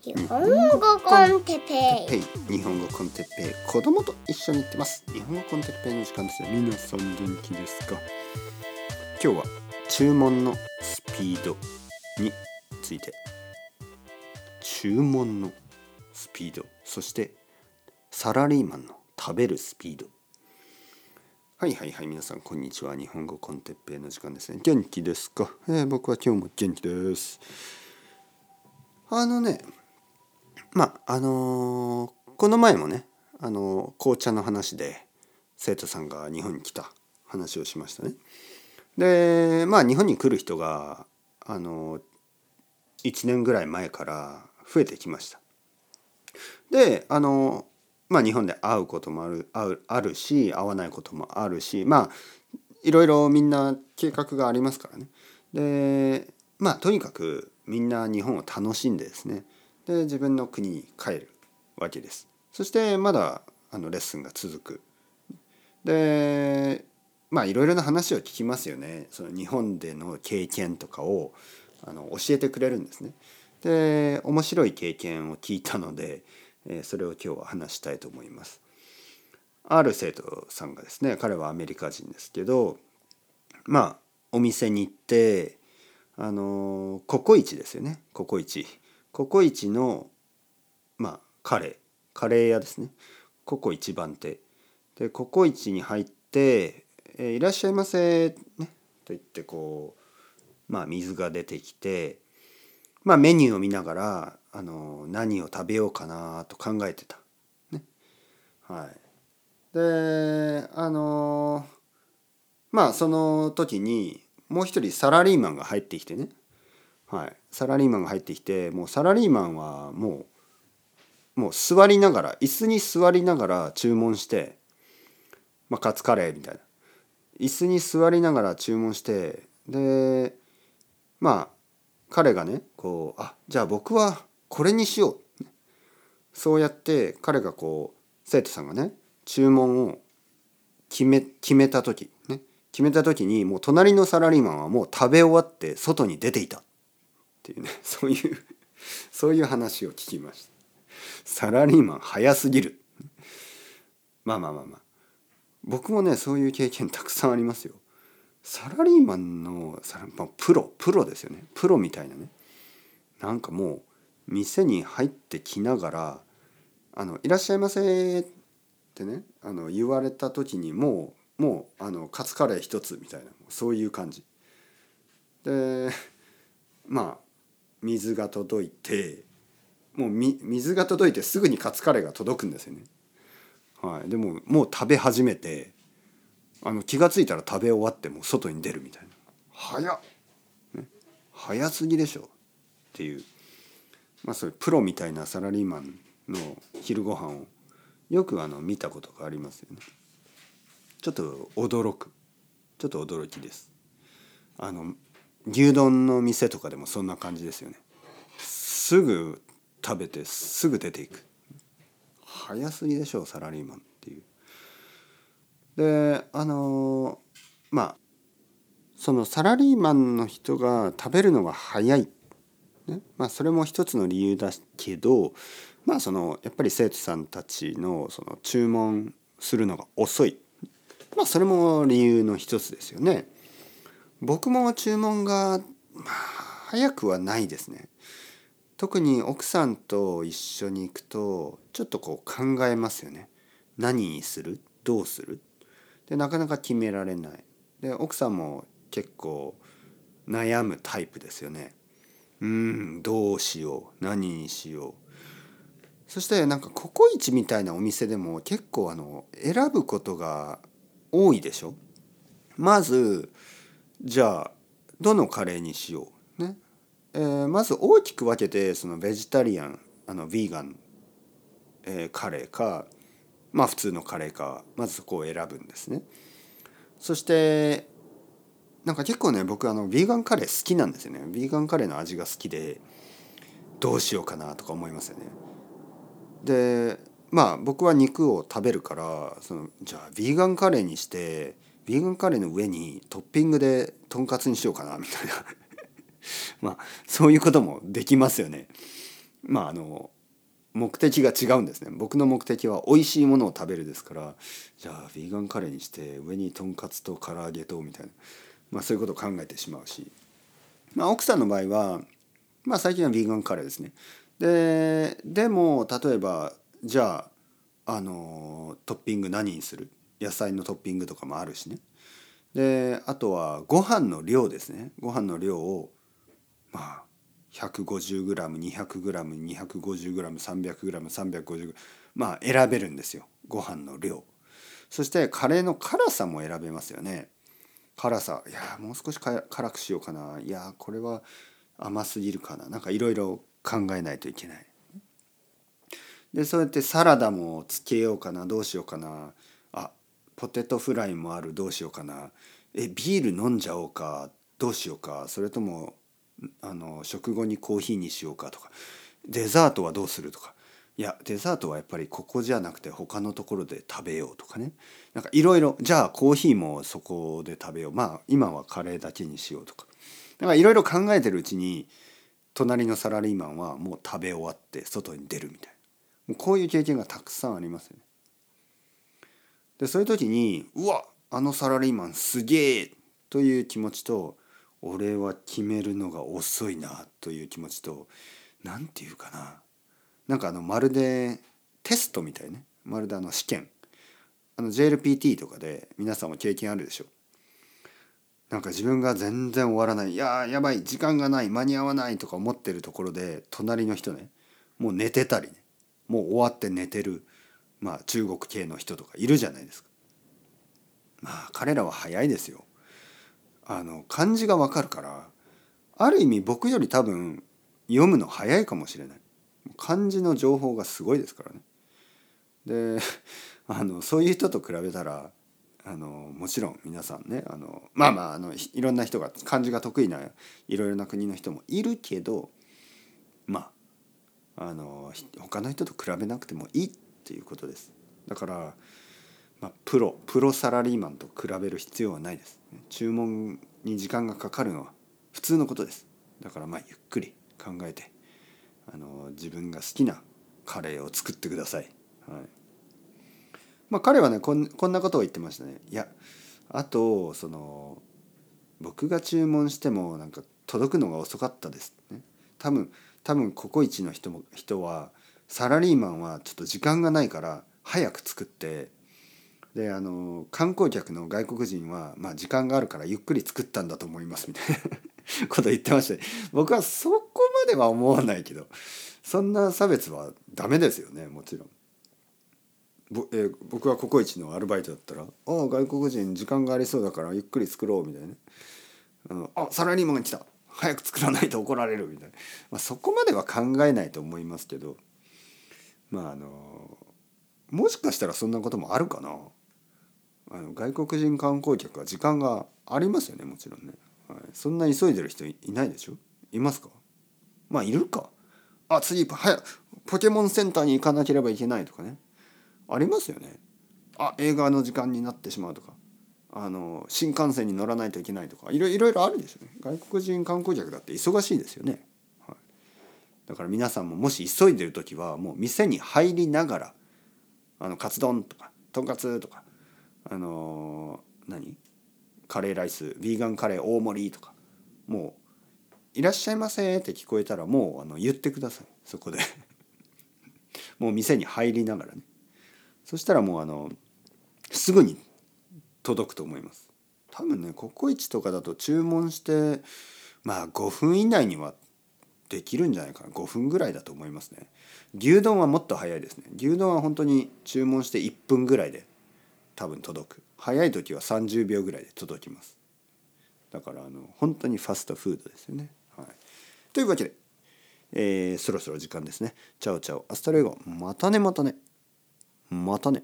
日本語 con テッペイ。日本語 con テッペイ。子供と一緒に行ってます。日本語 con テッペイの時間です。よ皆さん元気ですか今日は注文のスピードについて。注文のスピード。そしてサラリーマンの食べるスピード。はいはいはい。皆さんこんにちは。日本語 con テッペイの時間ですね。元気ですか、えー僕は今日も元気です。あのねまああのーこの前もね、あのー紅茶の話で生徒さんが日本に来た話をしましたね。でまあ日本に来る人が、あのー1年ぐらい前から増えてきました。であのまあ日本で会うこともある会うあるし会わないこともあるしまあいろいろみんな計画がありますからね。でまあとにかくみんな日本を楽しんでですねで自分の国に帰るわけです。そしてまだあのレッスンが続く。でまあいろいろな話を聞きますよね。その日本での経験とかをあの教えてくれるんですね。で面白い経験を聞いたので、えーそれを今日は話したいと思います。ある生徒さんがですね彼はアメリカ人ですけどまあお店に行ってあのココイチですよねココイチココイチのまあカレーカレー屋ですね。ココ一番手。でココイチに入って「えーいらっしゃいませ」ね。と言ってこうまあ水が出てきてまあメニューを見ながらあの何を食べようかなと考えてた。ね、はい。であのまあその時にもう一人サラリーマンが入ってきてね、はい、サラリーマンが入ってきてもうサラリーマンはもうもう座りながら椅子に座りながら注文して、まあ、カツカレーみたいな。椅子に座りながら注文してでまあ彼がねこうあじゃあ僕はこれにしよう。そうやって彼がこう生徒さんがね注文を決め決めた時ね。決めた時にもう隣のサラリーマンはもう食べ終わって外に出ていた。っていうね そういうそういう話を聞きました。サラリーマン早すぎる。まあまあまあまあ。僕もねそういう経験たくさんありますよ。サラリーマンのサラまあプロプロですよね。プロみたいなね。なんかもう店に入ってきながら「あのいらっしゃいませ」ってねあの言われた時にもうもうあのカツカレー一つみたいなそういう感じ。でまあ水が届いてもうみ水が届いてすぐにカツカレーが届くんですよね。はい、でももう食べ始めてあの気が付いたら食べ終わってもう外に出るみたいな。早っ、ね、早すぎでしょ。っていう。まあそういうプロみたいなサラリーマンの昼ご飯をよくあの見たことがありますよね。ちょっと驚く。ちょっと驚きです。あの牛丼の店とかでもそんな感じですよね。すぐ食べてすぐ出ていく。早すぎでしょうサラリーマンっていう。であのまあそのサラリーマンの人が食べるのが早い、ね。まあ、それも一つの理由だけどまあそのやっぱり生徒さんたちのその注文するのが遅い。まあそれも理由の一つですよね。僕も注文がまあ早くはないですね。特に奥さんと一緒に行くとちょっとこう考えますよね。何にする？どうする？でなかなか決められない。で奥さんも結構悩むタイプですよね。うんどうしよう？何にしよう？そしてなんかココイチみたいなお店でも結構あの選ぶことが多いでしょ？まずじゃあどのカレーにしよう？ね、えーまず大きく分けてそのベジタリアンあのヴィーガン、えーカレーかまあ普通のカレーかまずそこを選ぶんですね。そしてなんか結構ね僕あのヴィーガンカレー好きなんですよね。ヴィーガンカレーの味が好きでどうしようかなとか思いますよね。でまあ僕は肉を食べるからそのじゃあヴィーガンカレーにしてヴィーガンカレーの上にトッピングでとんかつにしようかなみたいな。まあそういうこともできますよね。まああの目的が違うんですね。僕の目的は美味しいものを食べるですからじゃあヴィーガンカレーにして上にとんかつと唐揚げとみたいな、まあ、そういうことを考えてしまうし、まあ、奥さんの場合は、まあ、最近はヴィーガンカレーですね。ででも例えばじゃああのトッピング何にする？野菜のトッピングとかもあるしね。であとはご飯の量ですね。ご飯の量をまあ 150g200g250g300g350g まあ選べるんですよ。ご飯の量。そしてカレーの辛さも選べますよね。辛さ。いやもう少し辛くしようかな。いやこれは甘すぎるかな。なんかいろいろ考えないといけない。でそうやってサラダもつけようかな。どうしようかな。ポテトフライもあるどうしようかな。えビール飲んじゃおうかどうしようか。それともあの食後にコーヒーにしようかとか。デザートはどうするとか。いやデザートはやっぱりここじゃなくて他のところで食べようとかね。なんかいろいろじゃあコーヒーもそこで食べよう。まあ今はカレーだけにしようとか。なんかいろいろ考えてるうちに隣のサラリーマンはもう食べ終わって外に出るみたいな。こういう経験がたくさんありますよね。でそういう時にうわ。あのサラリーマンすげえという気持ちと俺は決めるのが遅いなという気持ちと何て言うかな。なんかあのまるでテストみたいね。まるであの試験。あの JLPT とかで皆さんも経験あるでしょ。なんか自分が全然終わらない。いややばい。時間がない。間に合わないとか思ってるところで隣の人ねもう寝てたりね。もう終わって寝てるまあ中国系の人とかいるじゃないですか。まあ彼らは早いですよ。あの漢字がわかるからある意味僕より多分読むの早いかもしれない。漢字の情報がすごいですからね。で あのそういう人と比べたらあのもちろん皆さんねあのまあまああのいろんな人が漢字が得意ないろいろな国の人もいるけどまああの他の人と比べなくてもいいっていうことです。だからまあ、プロプロサラリーマンと比べる必要はないです。注文に時間がかかるのは普通のことです。だからまあゆっくり考えてあの自分が好きなカレーを作ってください、はい。まあ、彼はねこんこんなことを言ってましたね。いやあとその僕が注文してもなんか届くのが遅かったです。ね。多分多分ココイチの人も人はサラリーマンはちょっと時間がないから早く作ってであの観光客の外国人は、まあ、時間があるからゆっくり作ったんだと思いますみたいな こと言ってました僕はそこまでは思わないけどそんな差別はダメですよねもちろん。ぼえー、僕はココイチのアルバイトだったら「ああ外国人時間がありそうだからゆっくり作ろう」みたいな。ね「あのあサラリーマンが来た。早く作らないと怒られる」みたいな、まあ、そこまでは考えないと思いますけど。まああのもしかしたらそんなこともあるかな。あの外国人観光客は時間がありますよねもちろんね、はい、そんな急いでる人いないでしょ？いますか？まあいるか。あ次早ポケモンセンターに行かなければいけないとかね。ありますよね。あ映画の時間になってしまうとか。あの新幹線に乗らないといけないとか。いろいろあるでしょうね。外国人観光客だって忙しいですよね、だから皆さんももし急いでる時はもう店に入りながらあのカツ丼とかとんかつとかあの何？カレーライスヴィーガンカレー大盛りとかもう「いらっしゃいませ」って聞こえたらもうあの言ってください。そこで。もう店に入りながらね。そしたらもうあのすぐに届くと思います。多分ねココイチとかだと注文してまあ5分以内にはできるんじゃないかな。5分ぐらいだと思いますね。牛丼はもっと早いですね。牛丼は本当に注文して1分ぐらいで多分届く。早い時は30秒ぐらいで届きます。だからあの本当にファストフードですよね、はい、というわけで、えー、そろそろ時間ですね。 Chao chao。Hasta luego。またねまたね。またね。